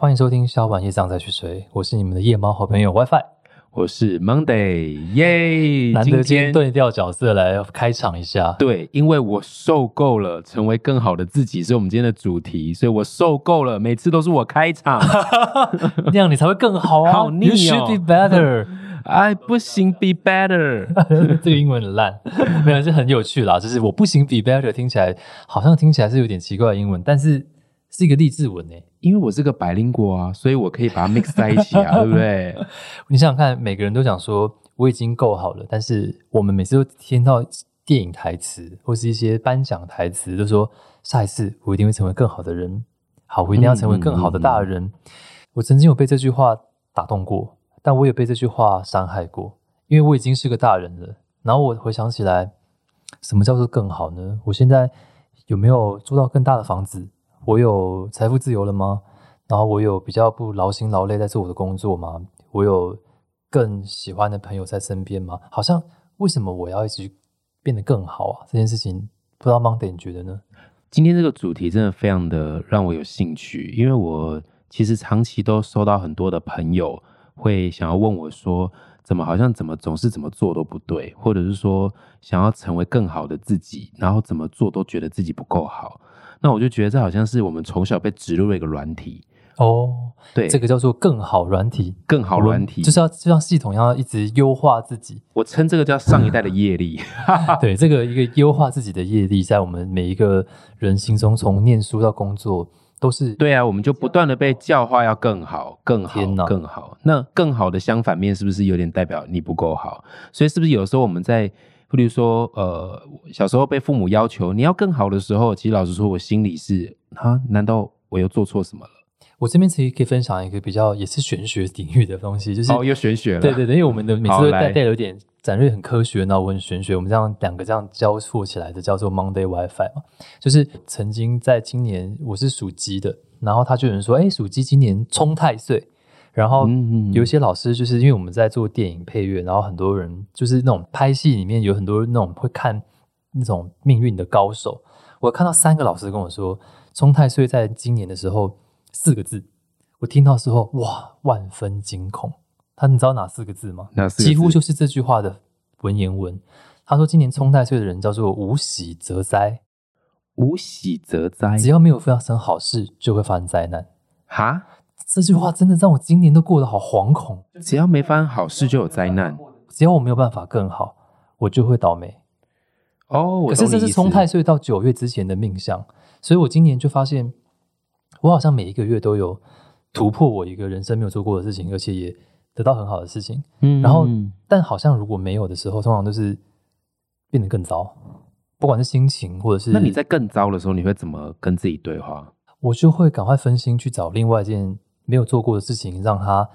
欢迎收听小晚夜上再去睡，我是你们的夜猫好朋友 WiFi。我是 Monday，耶！难得今天天对调角色来开场一下，对，因为我受够了成为更好的自己，是我们今天的主题，所以我受够了，每次都是我开场，那样你才会更好啊。好腻 You 哦 should be better。哎，不行，be better，这个英文很烂，没有是很有趣啦。就是我不行 be better，听起来好像听起来是有点奇怪的英文，但是是一个励志文诶。因为我是个百灵果啊，所以我可以把它 mix 在一起啊，对不对？你想想看，每个人都想说我已经够好了，但是我们每次都听到电影台词或是一些颁奖台词，都说下一次我一定会成为更好的人，好，我一定要成为更好的大人。我曾经有被这句话打动过，但我也被这句话伤害过，因为我已经是个大人了。然后我回想起来，什么叫做更好呢？我现在有没有租到更大的房子？我有财富自由了吗？然后我有比较不劳心劳累在做我的工作吗？我有更喜欢的朋友在身边吗？好像为什么我要一直变得更好啊？这件事情不知道 Monday 你觉得呢？今天这个主题真的非常的让我有兴趣，因为我其实长期都收到很多的朋友会想要问我说，怎么好像怎么总是怎么做都不对，或者是说想要成为更好的自己，然后怎么做都觉得自己不够好。那我就觉得这好像是我们从小被植入了一个软体，哦，对，这个叫做更好软体，更好软体，就是要就像系统要一直优化自己。我称这个叫上一代的业力。对，这个一个优化自己的业力，在我们每一个人心中，从念书到工作，都是对啊，我们就不断的被教化要更好、更好、更好。那更好的相反面是不是有点代表你不够好？所以是不是有时候我们在，比如说呃，小时候被父母要求你要更好的时候，其实老实说，我心里是啊，难道我又做错什么了？我这边其实可以分享一个比较也是玄学领域的东西，就是、哦，又玄学了。对对对，因为我们的每次好都带带有点展瑞很科学，然后我很玄学，我们这样两个这样交错起来的叫做 Monday WiFi 嘛。就是曾经在今年我是属鸡的，然后他就有人说，哎，属鸡今年冲太岁。然后有一些老师就是因为我们在做电影配乐，然后很多人就是那种拍戏里面有很多那种会看那种命运的高手。我看到三个老师跟我说，冲太岁在今年的时候四个字，我听到之后哇，万分惊恐。他你知道哪四个字吗？哪四个几乎就是这句话的文言文。他说今年冲太岁的人叫做无喜则灾，无喜则灾只要没有发生好事，就会发生灾难。哈，这句话真的让我今年都过得好惶恐。只要没发生好事就有灾难。只要我没有办法更好，我就会倒霉。哦，我可是这是懂你意思冲太岁到九月之前的命相，所以我今年就发现，我好像每一个月都有突破我一个人生没有做过的事情，而且也得到很好的事情。嗯然后，但好像如果没有的时候，通常都是变得更糟，不管是心情或者是，那你在更糟的时候，你会怎么跟自己对话？我就会赶快分心去找另外一件没有做过的事情，让他。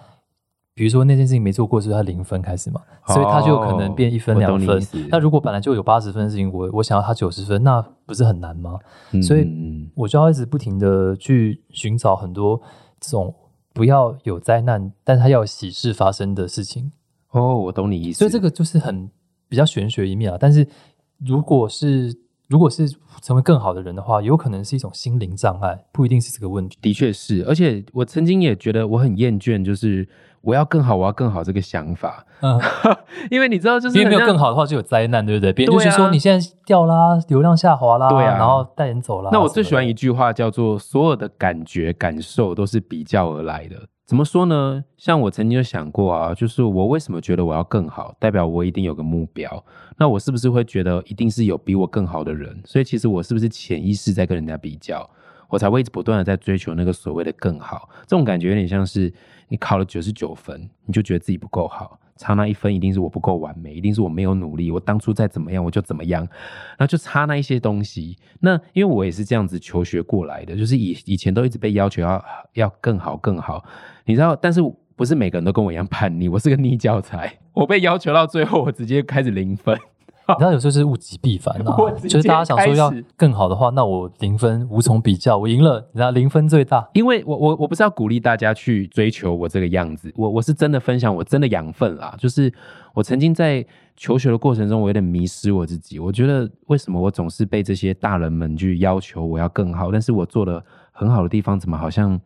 比如说那件事情没做过，是他零分开始嘛，所以他就有可能变一分两分。那如果本来就有八十分的事情，我我想要他九十分，那不是很难吗？所以嗯我就要一直不停的去寻找很多这种不要有灾难，但他要有喜事发生的事情。哦，我懂你意思。所以这个就是很比较玄学一面啊。但是如果是如果是成为更好的人的话，有可能是一种心灵障碍，不一定是这个问题。的确是，而且我曾经也觉得我很厌倦，就是我要更好，我要更好这个想法，嗯，因为你知道，就是因为没有更好的话就有灾难，对不对？别人就是说你现在掉啦，流量下滑啦，对啊然后带人走啦。那我最喜欢一句话叫做“所有的感觉感受都是比较而来的”。怎么说呢？像我曾经有想过啊，就是我为什么觉得我要更好，代表我一定有个目标。那我是不是会觉得一定是有比我更好的人？所以其实我是不是潜意识在跟人家比较，我才会不断的在追求那个所谓的更好？这种感觉有点像是你考了九十九分，你就觉得自己不够好，差那一分一定是我不够完美，一定是我没有努力，我当初再怎么样我就怎么样，那就差那一些东西。那因为我也是这样子求学过来的，就是以以前都一直被要求要要更好更好，你知道，但是不是每个人都跟我一样叛逆，我是个逆教材，我被要求到最后，我直接开始零分。你知道有时候是物极必反啊 就是大家想说要更好的话，那我零分无从比较，我赢了，你知道零分最大。因为我我我不是要鼓励大家去追求我这个样子，我我是真的分享我真的养分啦。就是我曾经在求学的过程中，我有点迷失我自己。我觉得为什么我总是被这些大人们去要求我要更好，但是我做的很好的地方，怎么好像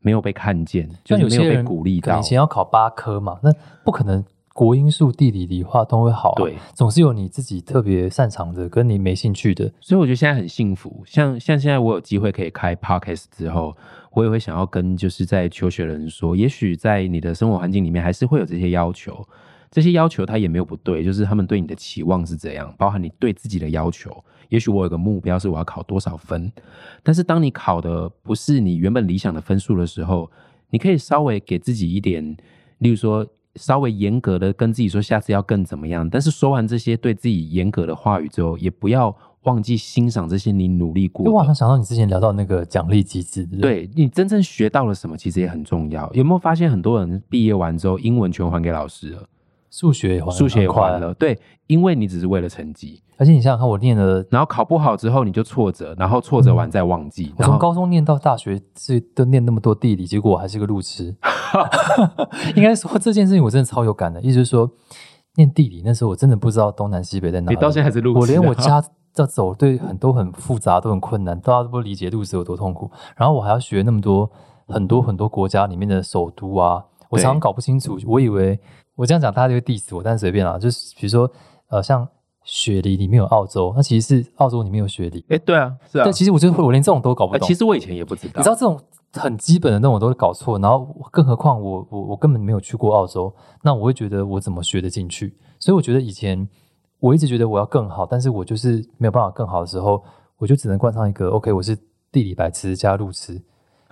没有被看见，就是没有被鼓励到以。前要考八科嘛，那不可能国英数、地理、理化都会好、啊，对，总是有你自己特别擅长的，跟你没兴趣的。所以我觉得现在很幸福，像像现在我有机会可以开 podcast 之后，我也会想要跟就是在求学的人说，也许在你的生活环境里面还是会有这些要求，这些要求他也没有不对，就是他们对你的期望是怎样，包含你对自己的要求。也许我有个目标是我要考多少分，但是当你考的不是你原本理想的分数的时候，你可以稍微给自己一点，例如说稍微严格的跟自己说下次要更怎么样。但是说完这些对自己严格的话语之后，也不要忘记欣赏这些你努力过我好像。想到你之前聊到那个奖励机制，对对？你真正学到了什么，其实也很重要。有没有发现很多人毕业完之后，英文全还给老师了，数学也还，数学也还了？对，因为你只是为了成绩，而且你想想看，我念了，然后考不好之后你就挫折，然后挫折完再忘记，我从高中念到大学是都念那么多地理，结果我还是个路痴。应该说这件事情我真的超有感的，意思是说，念地理那时候我真的不知道东南西北在哪里。你到现在还是路痴啊我连我家要走对很多很复杂都很困难，大家都不理解路痴有多痛苦。然后我还要学那么多很多很多国家里面的首都啊，我常常搞不清楚。我以为我这样讲大家就会 diss 我，但随便啦，就是比如说呃像雪梨里面有澳洲，那其实是澳洲里面有雪梨。哎，对啊，是啊但，，其实我就会，我连这种都搞不呃懂。其实我以前也不知道，你知道这种很基本的那种我都会搞错，然后更何况我我我根本没有去过澳洲，那我会觉得我怎么学得进去？所以我觉得以前我一直觉得我要更好，但是我就是没有办法更好的时候，我就只能冠上一个 OK，我是地理白痴加路痴，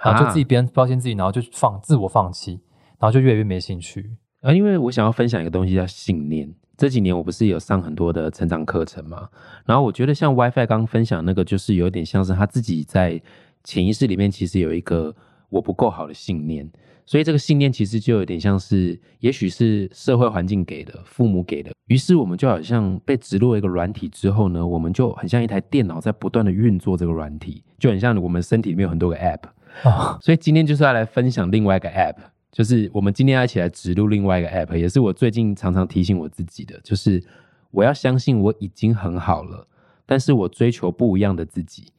然后就自己编标签自己，然后就放自我放弃，然后就越来越没兴趣。啊，因为我想要分享一个东西叫信念。这几年我不是有上很多的成长课程嘛，然后我觉得像 WiFi 刚分享那个，就是有点像是他自己在潜意识里面其实有一个我不够好的信念，所以这个信念其实就有点像是，也许是社会环境给的，父母给的，于是我们就好像被植入一个软体之后呢，我们就很像一台电脑在不断的运作这个软体，就很像我们身体里面有很多个 App，啊，所以今天就是要来分享另外一个 App，就是我们今天要一起来植入另外一个 App，也是我最近常常提醒我自己的，就是我要相信我已经很好了，但是我追求不一样的自己。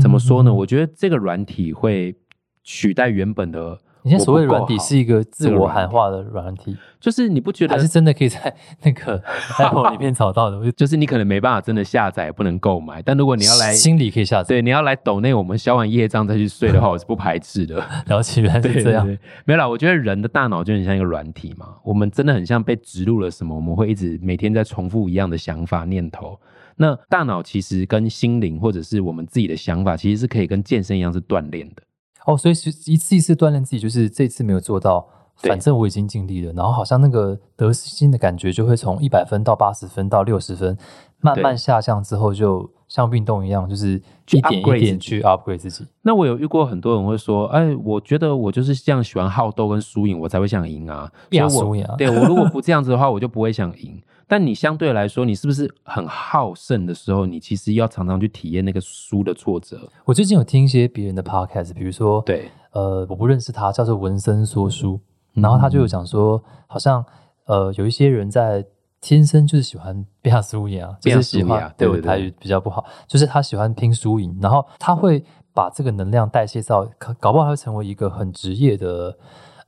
怎么说呢？嗯我觉得这个软体会取代原本的。你现在所谓的软体是一个自我喊话的软体，就是你不觉得还是真的可以在 那个 Apple 里面找到的？就就是你可能没办法真的下载，不能购买，但如果你要来。心里可以下载。对，你要来抖内我们消完业障再去睡的话，我是不排斥的。了解，原来是这样。对对对没有啦，我觉得人的大脑就很像一个软体嘛，我们真的很像被植入了什么，我们会一直每天在重复一样的想法念头。那大脑其实跟心灵或者是我们自己的想法，其实是可以跟健身一样是锻炼的。哦，所以是一次一次锻炼自己，就是这次没有做到，反正我已经尽力了，然后好像那个得失心的感觉就会从一百分到八十分到六十分，慢慢下降之后，就像运动一样，就是一点一点去 upgrade 自己。那我有遇过很多人会说，哎，我觉得我就是这样喜欢好斗跟输赢，我才会想赢啊。所以我变输赢啊对我如果不这样子的话，我就不会想赢。但你相对来说，你是不是很好胜的时候，你其实要常常去体验那个输的挫折？我最近有听一些别人的 podcast，比如说，对，呃，我不认识他，叫做文森说书，然后他就有讲说，好像呃有一些人在天生就是喜欢 变下输赢啊，就是喜欢对台语比较不好，就是他喜欢拼输赢，然后他会把这个能量代谢到，搞搞不好他会成为一个很职业的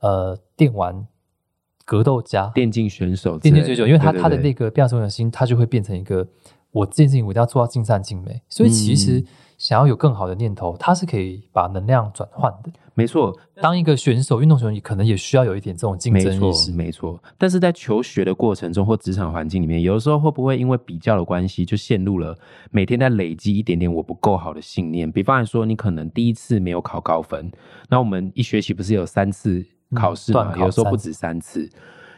呃电玩格斗家、电竞选手电竞选手，因为他他的那个变下输赢的心，他就会变成一个我这件事情我一定要做到尽善尽美，所以其嗯。实想要有更好的念头，他是可以把能量转换的。没错，当一个选手，运动选手可能也需要有一点这种竞争意识，。没错。但是在求学的过程中或职场环境里面，有的时候会不会因为比较的关系，就陷入了每天在累积一点点我不够好的信念？比方来说，你可能第一次没有考高分，那我们一学期不是有三次考试嘛？嗯考有的时候不止三次，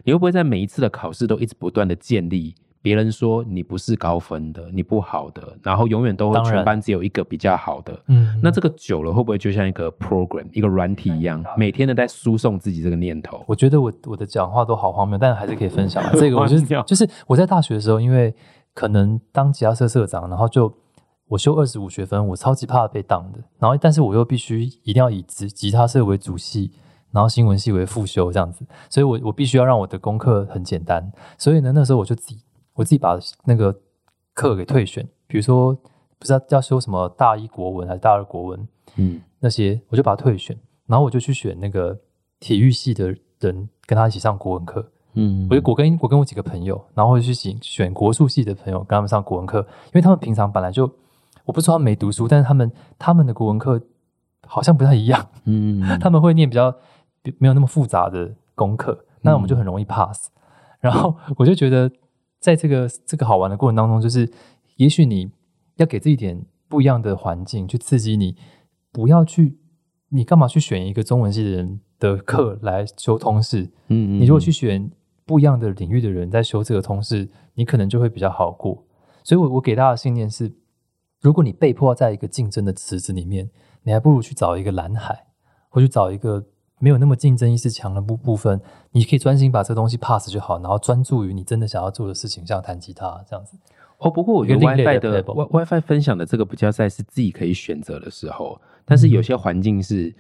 你会不会在每一次的考试都一直不断的建立？别人说你不是高分的，你不好的，然后永远都会全班只有一个比较好的，嗯，那这个久了会不会就像一个 program 一个软体一样，每天的在输送自己这个念头？我觉得我我的讲话都好荒谬，但还是可以分享啊。这个我就是荒谬就是我在大学的时候，因为可能当吉他社社长，然后就我修二十五学分，我超级怕被当的。然后但是我又必须一定要以吉吉他社为主系，然后新闻系为副修这样子，所以我我必须要让我的功课很简单。所以呢，那时候我就自己我自己把那个课给退选，比如说不知道要修什么大一国文还是大二国文，嗯，那些，我就把它退选。然后我就去选那个体育系的人跟他一起上国文课。嗯我就我跟我跟我几个朋友，然后会去选选国术系的朋友跟他们上国文课，因为他们平常本来就我不是说他们没读书，但是他们他们的国文课好像不太一样，嗯 他们会念比较比没有那么复杂的功课，那我们就很容易 pass。然后我就觉得，在这个这个好玩的过程当中，就是也许你要给自己一点不一样的环境去刺激你，不要去，你干嘛去选一个中文系的人的课来修通识？嗯你如果去选不一样的领域的人在修这个通识，你可能就会比较好过。所以我，我给大家的信念是：如果你被迫在一个竞争的池子里面，你还不如去找一个蓝海，或去找一个没有那么竞争意识强的部部分，你可以专心把这个东西 pass 就好，然后专注于你真的想要做的事情，像弹吉他这样子。哦，不过我觉得 WiFi 的 WiFi 分享的这个比较在是自己可以选择的时候，但是有些环境是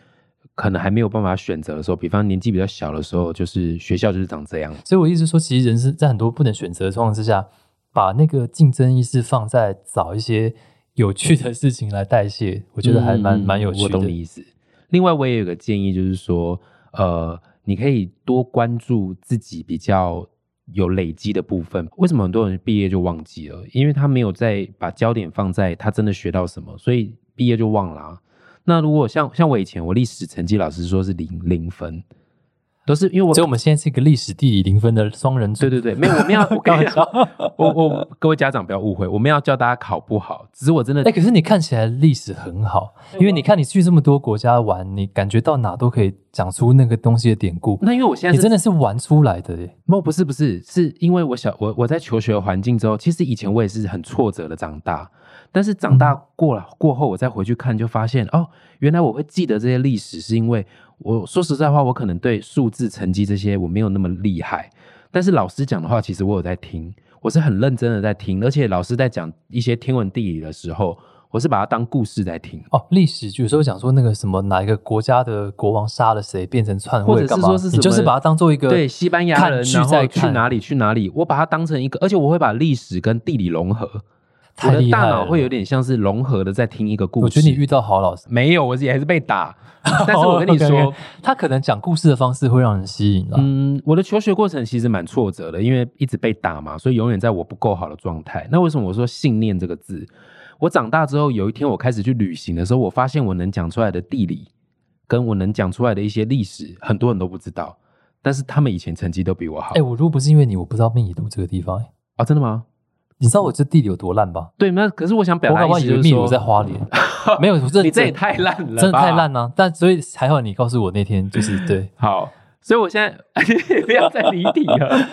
可能还没有办法选择的时候，比方年纪比较小的时候，就是学校就是长这样。所以我一直说，其实人是在很多不能选择的状况之下，把那个竞争意识放在找一些有趣的事情来代谢，我觉得还蛮嗯蛮有趣的。我懂你意思。另外，我也有个建议，就是说，呃，你可以多关注自己比较有累积的部分。为什么很多人毕业就忘记了？因为他没有在把焦点放在他真的学到什么，所以毕业就忘了、那如果像像我以前，我历史成绩老师说是零零分，都是因为我所以我们现在是一个历史地理零分的双人组。对对对，没有，我们要 我跟你讲，我我各位家长不要误会，我们要教大家考不好，只是我真的哎、可是你看起来历史很好，因为你看你去这么多国家玩，你感觉到哪都可以讲出那个东西的典故，那因为我现在你真的是玩出来的耶。不不是不是，是因为我小我我在求学的环境之后，其实以前我也是很挫折的长大，但是长大过了、过后，我再回去看，就发现哦，原来我会记得这些历史，是因为我说实在话，我可能对数字、成绩这些我没有那么厉害，但是老师讲的话，其实我有在听，我是很认真的在听，而且老师在讲一些天文地理的时候，我是把它当故事在听。哦，历史有时候讲说那个什么哪一个国家的国王杀了谁，变成篡或者是位干嘛？说是什么你就是把它当做一个对西班牙人，然后去哪里去哪里，我把它当成一个，而且我会把历史跟地理融合，我的。大脑会有点像是融合的在听一个故事。我觉得你遇到好老师，没有，我也还是被打。但是我跟你说他可能讲故事的方式会让人吸引了。嗯，我的求学过程其实蛮挫折的，因为一直被打嘛，所以永远在我不够好的状态。那为什么我说信念这个字？我长大之后，有一天我开始去旅行的时候，我发现我能讲出来的地理，跟我能讲出来的一些历史，很多人都不知道，但是他们以前成绩都比我好。哎、我如果不是因为你，我不知道秘鲁这个地方、哎啊，真的吗？你知道我这地理有多烂吧？对，那可是我想表达意思就是以为秘鲁在，花莲，没有，我真的你这也太烂了，真的太烂。了、但所以还好你告诉我那天就是对，好，所以我现在 不要再离题了。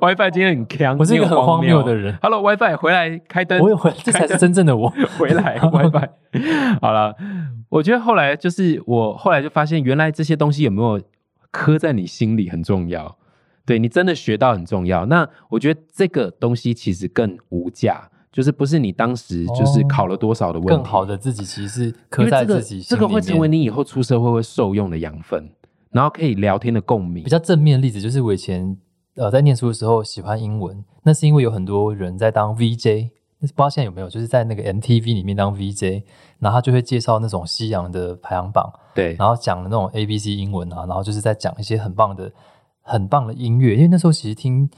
WiFi 今天很强，我是一个很荒谬的人。Hello WiFi 回来开灯，我有回，这才是真正的我。回来 WiFi。好了，我觉得后来就是我后来就发现，原来这些东西有没有刻在你心里很重要。对你真的学到很重要。那我觉得这个东西其实更无价，就是不是你当时就是考了多少的问题，更好的自己其实是因刻在为这个自己心这个会成为你以后出社会会受用的养分，然后可以聊天的共鸣比。较正面的例子，就是我以前呃在念书的时候喜欢英文，那是因为有很多人在当 VJ，不知道现在有没有，就是在那个 MTV 里面当 VJ，然后他就会介绍那种西洋的排行榜，对，然后讲的那种 ABC 英文啊，然后就是在讲一些很棒的、很棒的音乐。因为那时候其实听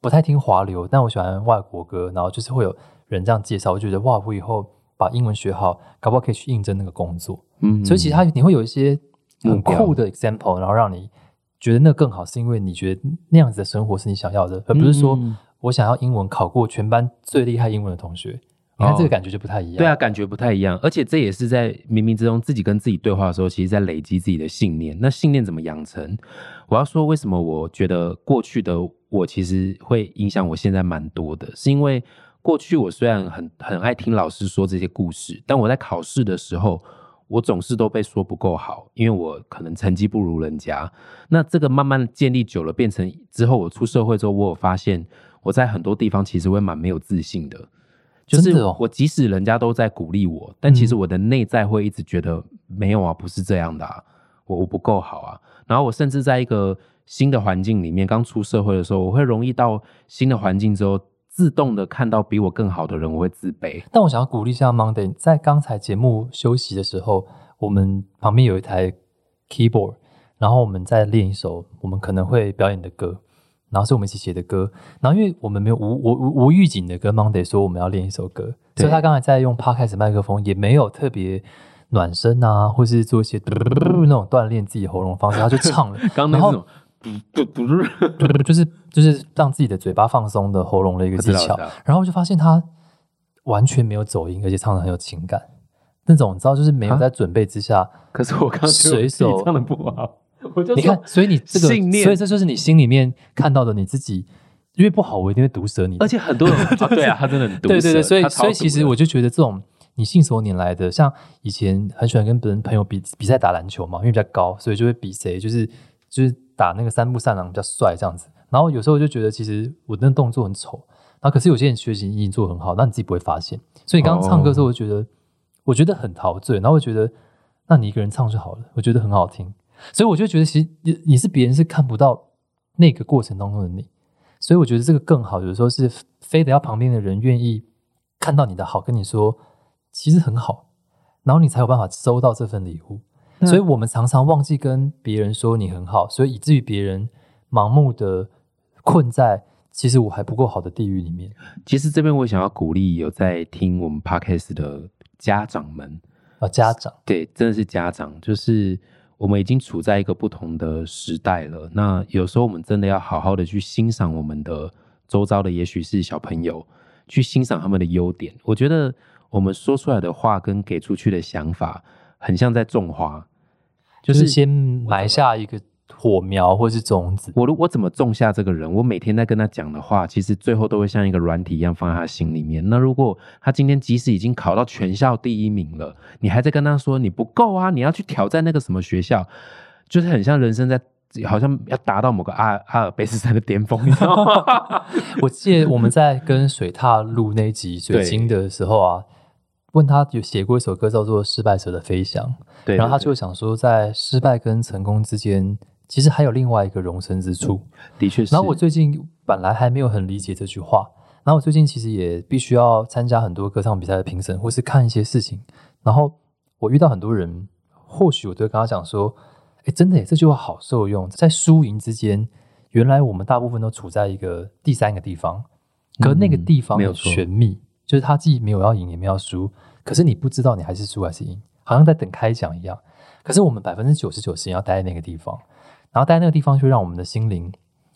不太听华流，但我喜欢外国歌，然后就是会有人这样介绍，我就觉得哇，我以后把英文学好，搞不好可以去应征那个工作。嗯所以其实它你会有一些很酷的 example，然后让你觉得那更好，是因为你觉得那样子的生活是你想要的，而不是说嗯我想要英文考过全班最厉害英文的同学。你看哦这个感觉就不太一样。对啊，感觉不太一样，而且这也是在冥冥之中自己跟自己对话的时候，其实在累积自己的信念。那信念怎么养成？我要说，为什么我觉得过去的我其实会影响我现在蛮多的，是因为过去我虽然很很爱听老师说这些故事，但我在考试的时候，我总是都被说不够好，因为我可能成绩不如人家。那这个慢慢建立久了，变成之后我出社会之后，我有发现我在很多地方其实会蛮没有自信的。就是我即使人家都在鼓励我，但其实我的内在会一直觉得没有啊，不是这样的啊，我我不够好啊。然后我甚至在一个新的环境里面，刚出社会的时候，我会容易到新的环境之后，自动的看到比我更好的人，我会自卑。但我想要鼓励一下 Monday，在刚才节目休息的时候，我们旁边有一台 keyboard，然后我们再练一首我们可能会表演的歌，然后是我们一起写的歌，然后因为我们没有无无无无预警的跟 Monday 说我们要练一首歌，所以他刚才在用 podcast 麦克风，也没有特别暖身啊，或是做一些那种锻炼自己喉咙的方式，他就唱了，刚刚那种不不不是，对对对，就是就是让自己的嘴巴放松的喉咙的一个技巧。然后我就发现他完全没有走音，而且唱的很有情感，那种你知道，就是没有啊？在准备之下，可是我刚刚觉得我自己水手唱的不好，我就你看，所以你这个，信念所以这就是你心里面看到的你自己，因为不好，我一定会毒舌你，而且很多人 啊对啊，他真的很毒对对对，所以所以其实我就觉得这种你信手拈来的，像以前很喜欢跟别人朋友比比赛打篮球嘛，因为比较高，所以就会比谁就是就是打那个三步三郎比较帅这样子。然后有时候我就觉得其实我那动作很丑，然后可是有些人学习已经做很好，那你自己不会发现。所以你刚刚唱歌的时候，我觉得、我觉得很陶醉，然后我觉得那你一个人唱就好了，我觉得很好听。所以我就觉得其实你你是别人是看不到那个过程当中的你，所以我觉得这个更好。有时候是非得要旁边的人愿意看到你的好，跟你说其实很好，然后你才有办法收到这份礼物。那所以我们常常忘记跟别人说你很好，所以以至于别人盲目的困在其实我还不够好的地狱里面。其实这边我想要鼓励有在听我们 podcast 的家长们，啊，家长对，真的是家长，就是我们已经处在一个不同的时代了。那有时候我们真的要好好的去欣赏我们的周遭的，也许是小朋友，去欣赏他们的优点。我觉得我们说出来的话跟给出去的想法，很像在种花，就是先埋下一个火苗或是种子。我如我怎么种下这个人，我每天在跟他讲的话，其实最后都会像一个软体一样放在他心里面。那如果他今天即使已经考到全校第一名了，你还在跟他说你不够啊，你要去挑战那个什么学校，就是很像人生在好像要达到某个阿阿尔卑斯山的巅峰，你知道吗？我记得我们在跟水踏录那集水晶的时候啊，问他有写过一首歌叫做《失败者的飞翔》，对，然后他就想说，在失败跟成功之间，其实还有另外一个容身之处。的确是。然后我最近本来还没有很理解这句话，然后我最近其实也必须要参加很多歌唱比赛的评审，或是看一些事情，然后我遇到很多人，或许我都会跟他讲说，哎，真的耶，这句话好受用，在输赢之间，原来我们大部分都处在一个第三个地方，可那个地方没有错玄秘，就是他既没有要赢，也没有要输，可是你不知道你还是输还是赢，好像在等开奖一样。可是我们百分之九十九时间要待在那个地方，然后待在那个地方，就让我们的心灵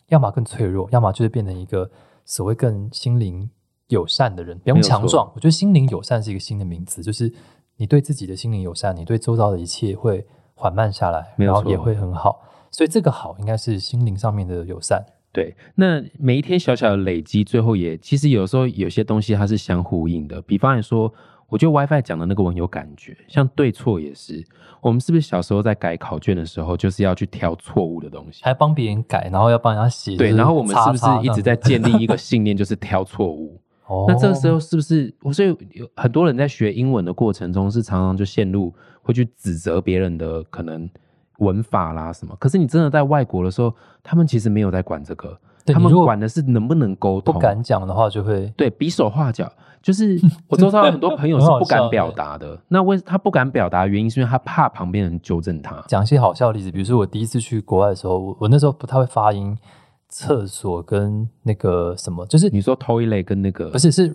要么更脆弱，要么就是变成一个所谓更心灵友善的人，不用强壮。我觉得心灵友善是一个新的名词，就是你对自己的心灵友善，你对周遭的一切会缓慢下来，然后也会很好。所以这个好应该是心灵上面的友善。对，那每一天小小的累积，最后也其实有时候有些东西它是相呼应的。比方来说，我觉得 WiFi 讲的那个我很有感觉，像对错也是。我们是不是小时候在改考卷的时候，就是要去挑错误的东西？还帮别人改，然后要帮人家写。对，然后我们是不是一直在建立一个信念，就是挑错误？哦，那这个时候是不是？所以有很多人在学英文的过程中，是常常就陷入会去指责别人的可能文法啦什么。可是你真的在外国的时候，他们其实没有在管这个，他们管的是能不能沟通。不敢讲的话，就会对比手画脚，就是 我周遭有很多朋友是不敢表达的。那为他不敢表达，原因是因为他怕旁边人纠正他。讲一些好笑的例子，比如说我第一次去国外的时候，我我那时候不太会发音，厕所跟那个什么，就是你说 toilet 跟那个不是是哦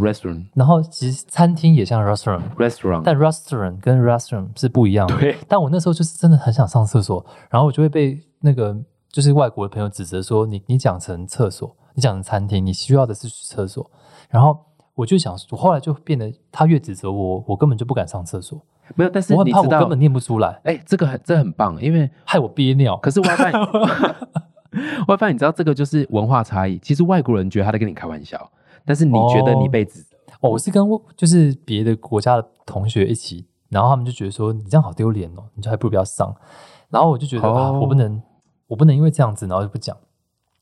restaurant 然后其实餐厅也像 restaurant，restaurant 但 restaurant 跟 restaurant 是不一样的。对但我那时候就是真的很想上厕所，然后我就会被那个就是外国的朋友指责说你你讲成厕所，你讲成餐厅，你需要的是厕所。然后我就想，我后来就变得他越指责我，我根本就不敢上厕所，没有，但是我很怕我根本，念不出来，哎、这个很这很棒，因为 害我憋尿。可是 WiFi WiFi 你知道这个就是文化差异。其实外国人觉得他在跟你开玩笑，但是你觉得你被指责。哦，我是跟就是别的国家的同学一起，然后他们就觉得说你这样好丢脸哦，你就还不如不要上。然后我就觉得、啊，哦我不能，我不能因为这样子，然后就不讲。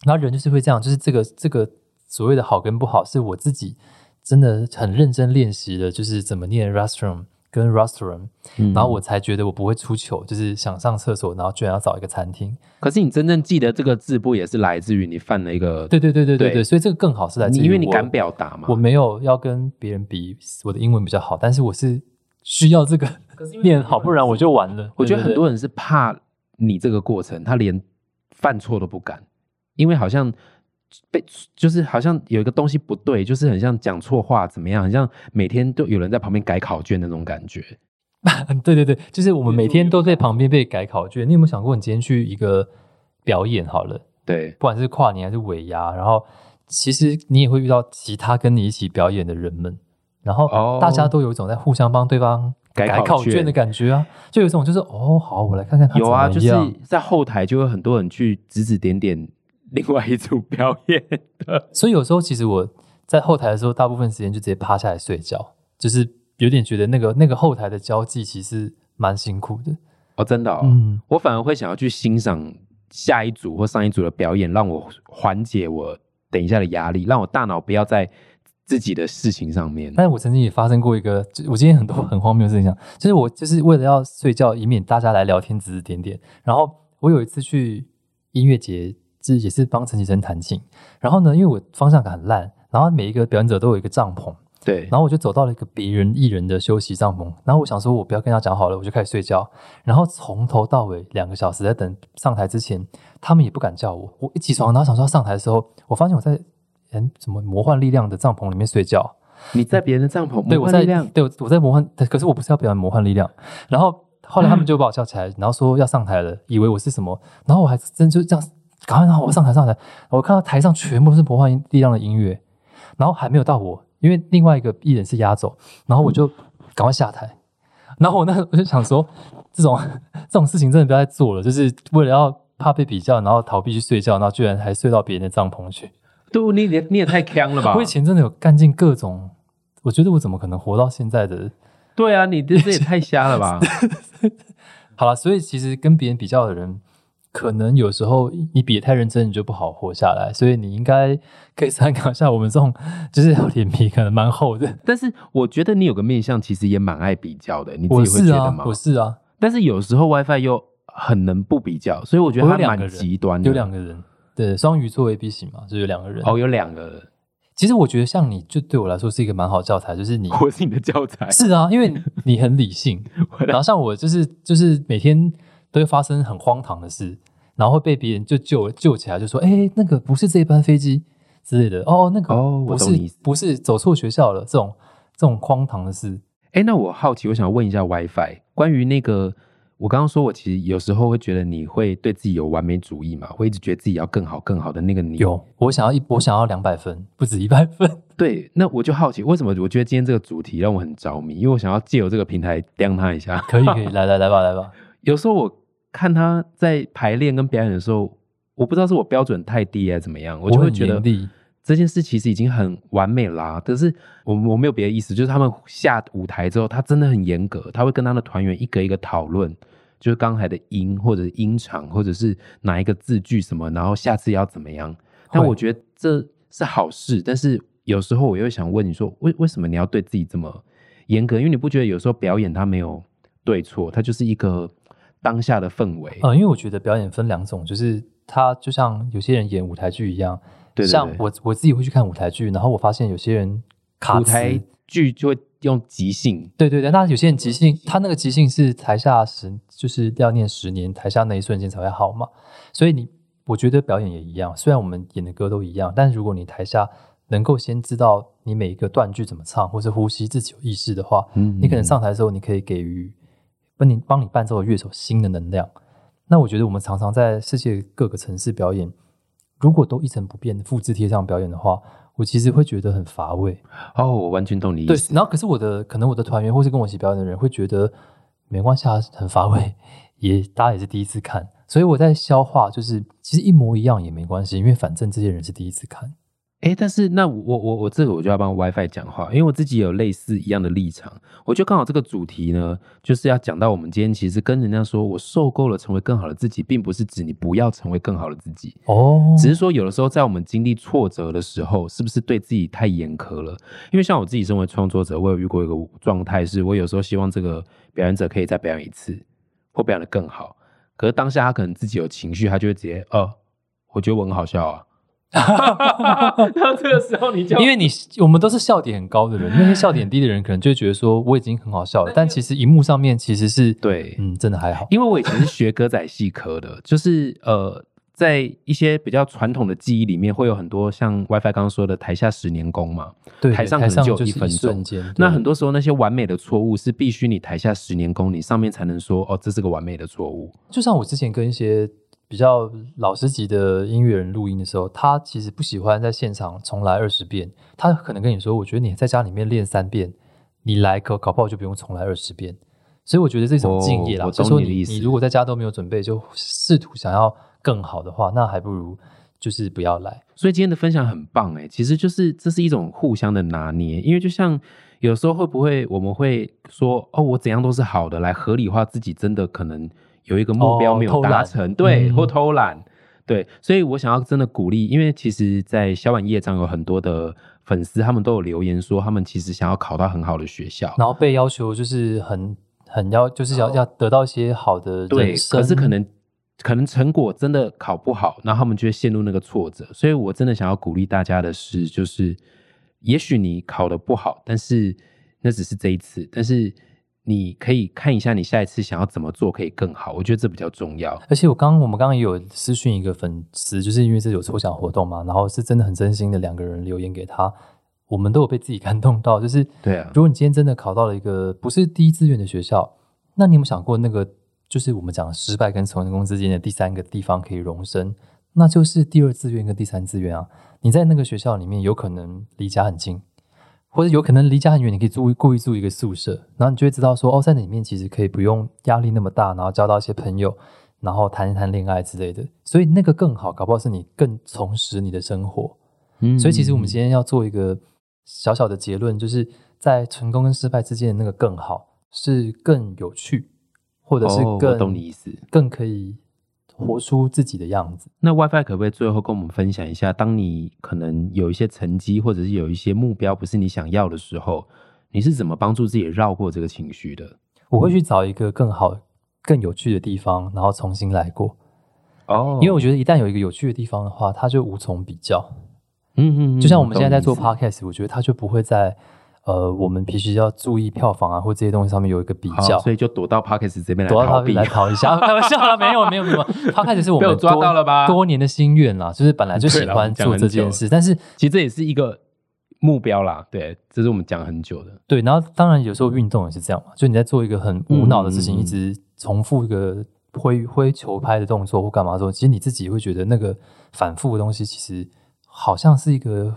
然后人就是会这样，就是这个这个所谓的好跟不好，是我自己真的很认真练习的，就是怎么念 restaurant 跟 restroom，、嗯然后我才觉得我不会出糗，就是想上厕所，然后居然要找一个餐厅。可是你真正记得这个字，不也是来自于你犯了一个？对对对对对对对，所以这个更好是来自于因为你敢表达嘛。我没有要跟别人比我的英文比较好，但是我是需要这个 练 好，不然我就完了。我觉得很多人是怕你这个过程，他连犯错都不敢，因为好像被就是好像有一个东西不对，就是很像讲错话怎么样，很像每天都有人在旁边改考卷那种感觉。对对对对，就是我们每天都在旁边被改考卷。你有没有想过，你今天去一个表演好了，对，不管是跨年还是尾牙，然后其实你也会遇到其他跟你一起表演的人们，然后哦大家都有一种在互相帮对方改改考卷的感觉啊，就有一种就是哦，好，我来看看他有啊，就是在后台就有很多人去指指点点另外一组表演的。所以有时候其实我在后台的时候，大部分时间就直接趴下来睡觉，就是有点觉得那个那个后台的交际其实蛮辛苦的。哦，真的哦，嗯，我反而会想要去欣赏下一组或上一组的表演，让我缓解我等一下的压力，让我大脑不要在自己的事情上面。但是我曾经也发生过一个，就我今天很多很荒谬的事情讲，就是我就是为了要睡觉，以免大家来聊天指指点点。然后我有一次去音乐节，就是也是帮陈绮贞弹琴。然后呢，因为我方向感很烂，然后每一个表演者都有一个帐篷，对，然后我就走到了一个别人艺人的休息帐篷，然后我想说，我不要跟他讲好了，我就开始睡觉。然后从头到尾两个小时在等上台之前，他们也不敢叫我。我一起床，然后想说要上台的时候，我发现我在嗯什么魔幻力量的帐篷里面睡觉。你在别人的帐篷，对，我在对我我在魔幻，可是我不是要表演魔幻力量。然后后来他们就把我叫起来，然后说要上台了，以为我是什么，然后我还真就这样，赶快让我上台上台。我看到台上全部都是魔幻力量的音乐，然后还没有到我，因为另外一个艺人是压轴，然后我就赶快下台。然后我那我就想说，这种 这种事情真的不要再做了，就是为了要怕被比较，然后逃避去睡觉，然后居然还睡到别人的帐篷去。对，你也你也太坑了吧我以？前真的有干尽各种，我觉得我怎么可能活到现在的？对啊，你这这也太瞎了吧？好了，所以其实跟别人比较的人，可能有时候你比得太认真，你就不好活下来。所以你应该可以参考一下我们这种，就是脸皮可能蛮厚的。但是我觉得你有个面相，其实也蛮爱比较的，你我自己会是啊觉得吗？，我是啊，但是有时候 WiFi 又很能不比较，所以我觉得他蛮极端的。有两个人，对，双鱼座 A B 型嘛，就有两个人。哦，有两个人，其实我觉得像你，就对我来说是一个蛮好教材，就是你 我是你的教材。是啊，因为你很理性，然后像我就是就是每天都会发生很荒唐的事，然后会被别人就救救起来，就说哎那个不是这班飞机之类的，哦那个哦我不是不是走错学校了这种这种荒唐的事，哎，那我好奇，我想问一下 WiFi，关于那个，我刚刚说我其实有时候会觉得你会对自己有完美主义嘛，会一直觉得自己要更好更好的那个你。有我想要一我想要两百分，不止一百分，对，那我就好奇，为什么我觉得今天这个主题让我很着迷？因为我想要借由这个平台刁他一下。可以可以 来来来吧来吧，有时候我看他在排练跟表演的时候，我不知道是我标准太低还是怎么样，我就会觉得这件事其实已经很完美啦、可是我我没有别的意思，就是他们下舞台之后，他真的很严格，他会跟他的团员一个一个讨论，就是刚才的音或者是音场，或者是哪一个字句什么，然后下次要怎么样。但我觉得这是好事，但是有时候我又想问你说，为为什么你要对自己这么严格？因为你不觉得有时候表演它没有对错，它就是一个当下的氛围。呃，因为我觉得表演分两种，就是他就像有些人演舞台剧一样，对对对像我我自己会去看舞台剧，然后我发现有些人卡舞台剧就会用即兴，对对对，那有些人即兴，他那个即兴是台下十，就是要念十年，台下那一瞬间才会好嘛。所以你，我觉得表演也一样，虽然我们演的歌都一样，但如果你台下能够先知道你每一个断句怎么唱，或是呼吸自己有意识的话，嗯你可能上台的时候，你可以给予帮你帮你伴奏的乐手新的能量。那我觉得我们常常在世界各个城市表演，如果都一成不变的复制贴上表演的话，我其实会觉得很乏味。哦，我完全懂你意对思。，然后可是我的可能我的团员或是跟我一起表演的人会觉得没关系啊，很乏味，也大家也是第一次看，所以我在消化，就是其实一模一样也没关系，因为反正这些人是第一次看。哎，但是那我我我这个我就要帮 WiFi 讲话，因为我自己有类似一样的立场。我觉得刚好这个主题呢，就是要讲到我们今天其实跟人家说我受够了成为更好的自己，并不是指你不要成为更好的自己，哦，只是说有的时候在我们经历挫折的时候，是不是对自己太严苛了？因为像我自己身为创作者，我有遇过一个状态，是我有时候希望这个表演者可以再表演一次，或表演的更好。可是当下他可能自己有情绪，他就会直接，呃，我觉得我很好笑啊，到这个时候你就因为你我们都是笑点很高的人，那些笑点低的人可能就会觉得说我已经很好笑了，但其实荧幕上面其实是对嗯，真的还好。因为我以前是学歌仔戏科的，就是呃，在一些比较传统的记忆里面，会有很多像 WiFi 刚刚说的台下十年功嘛，对，台上可能就一分钟，那很多时候那些完美的错误是必须你台下十年功，你上面才能说哦，这是个完美的错误。就像我之前跟一些比较老师级的音乐人录音的时候，他其实不喜欢在现场重来二十遍，他可能跟你说，我觉得你在家里面练三遍，你来搞搞不好就不用重来二十遍。所以我觉得这种敬业啦，哦我就是说你懂你的意思你如果在家都没有准备，就试图想要更好的话，那还不如就是不要来。所以今天的分享很棒哎，其实就是这是一种互相的拿捏，因为就像有时候会不会我们会说哦，我怎样都是好的，来合理化自己真的可能有一个目标没有达成，对，嗯。或偷懒，对，所以我想要真的鼓励，因为其实，在小碗业障有很多的粉丝，他们都有留言说，他们其实想要考到很好的学校，然后被要求就是很很要，就是要要得到一些好的哦对可是可能可能成果真的考不好，然后他们就会陷入那个挫折。所以我真的想要鼓励大家的是，就是也许你考得不好，但是那只是这一次，但是你可以看一下你下一次想要怎么做可以更好。我觉得这比较重要。而且我刚我们刚刚也有私讯一个粉丝，就是因为这有抽奖活动嘛，然后是真的很真心的两个人留言给他，我们都有被自己 感动到。就是对啊如果你今天真的考到了一个不是第一志愿的学校，那你有没有想过那个就是我们讲失败跟成功之间的第三个地方可以容身，那就是第二志愿跟第三志愿啊。你在那个学校里面有可能离家很近，或者有可能离家很远，你可以住故意住一个宿舍，然后你就会知道说，哦，在里面其实可以不用压力那么大，然后交到一些朋友，然后谈一谈恋爱之类的，所以那个更好，搞不好是你更重拾你的生活。嗯所以其实我们今天要做一个小小的结论，就是在成功跟失败之间的那个更好，是更有趣，或者是哦更、我懂你意思。更可以活出自己的样子。那 WiFi 可不可以最后跟我们分享一下，当你可能有一些成绩，或者是有一些目标不是你想要的时候，你是怎么帮助自己绕过这个情绪的？我会去找一个更好、更有趣的地方，然后重新来过。哦因为我觉得一旦有一个有趣的地方的话，它就无从比较。嗯嗯嗯就像我们现在在做 podcast，我觉得它就不会在呃我们必须要注意票房啊或这些东西上面有一个比较。所以就躲到 Parkes 这边来躲到逃避。他来逃一下，开玩笑啦，没有没有没有，他开始是我们 抓到了吧多年的心愿啦，就是本来就喜欢做这件事，但是其实这也是一个目标啦，对，这是我们讲很久的。对，然后当然有时候运动也是这样嘛，就你在做一个很无脑的事情，嗯一直重复一个挥挥球拍的动作或干嘛的时候，其实你自己会觉得那个反复的东西，其实好像是一个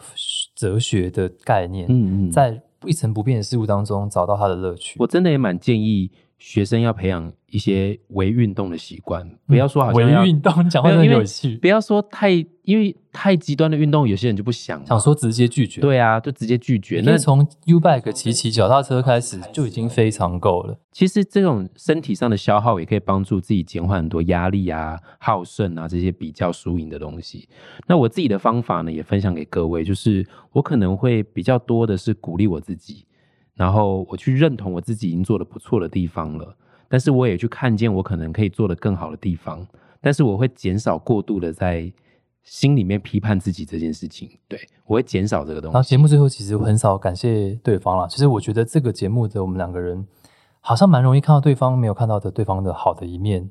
哲学的概念，嗯嗯，在一成不变的事物当中找到它的乐趣。我真的也蛮建议学生要培养一些微运动的习惯，不要说好像微运动，讲话真的没有趣，不要说太，因为太极端的运动，有些人就不想。想说直接拒绝。对啊，就直接拒绝。那从 U bike 骑骑脚踏车开始就已经非常够了。其实这种身体上的消耗也可以帮助自己减缓很多压力啊、耗肾啊这些比较输赢的东西。那我自己的方法呢，也分享给各位，就是我可能会比较多的是鼓励我自己，然后我去认同我自己已经做的不错的地方了，但是我也去看见我可能可以做的更好的地方，但是我会减少过度的在心里面批判自己这件事情。对我会减少这个东西。然后节目最后其实很少感谢对方啦，其实我觉得这个节目的我们两个人好像蛮容易看到对方没有看到的对方的好的一面，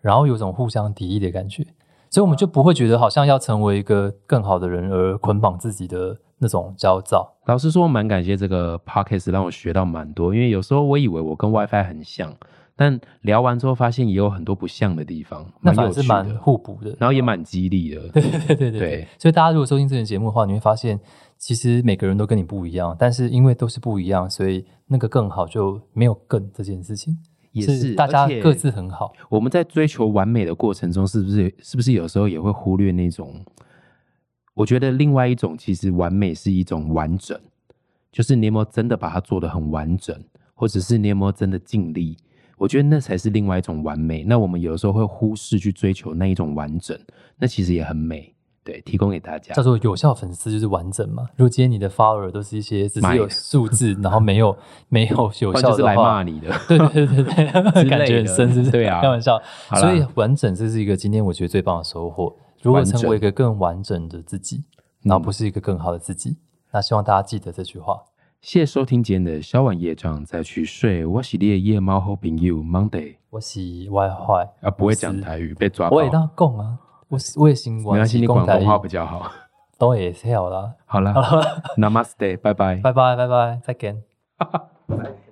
然后有种互相敌意的感觉，所以我们就不会觉得好像要成为一个更好的人而捆绑自己的那种焦躁。老实说，我蛮感谢这个 podcast 让我学到蛮多，因为有时候我以为我跟 WiFi 很像，但聊完之后发现也有很多不像的地方，那反而是蛮，互补的。然后也蛮激励的。对 对对对对对所以大家如果收听这个节目的话，你会发现，其实每个人都跟你不一样，但是因为都是不一样，所以那个更好就没有更这件事情，也是大家各自很好。我们在追求完美的过程中，是不是是不是有时候也会忽略那种？我觉得另外一种其实完美是一种完整，就是你有没有真的把它做得很完整，或者是你有没有真的尽力？我觉得那才是另外一种完美。那我们有时候会忽视去追求那一种完整，那其实也很美。对，提供给大家叫。做有效粉丝就是完整嘛。如果今天你的 follower 都是一些只是有买数字，然后没有 没有有不然就是来骂你的。对对对对 感觉很深，是不是？对啊开玩笑。所以完整这是一个今天我觉得最棒的收获。如何成为一个更完整的自己，然后不是一个更好的自己。那希望大家记得这句话。谢谢收听今天的小晚夜场再去睡，我是你的夜猫好朋友 Monday 我是外坏啊，不会讲台语被抓包，我也当讲啊，我是我也新没关系，你广东话比较好。都也跳啦。好了，Namaste，拜拜，拜拜拜拜，再见。拜。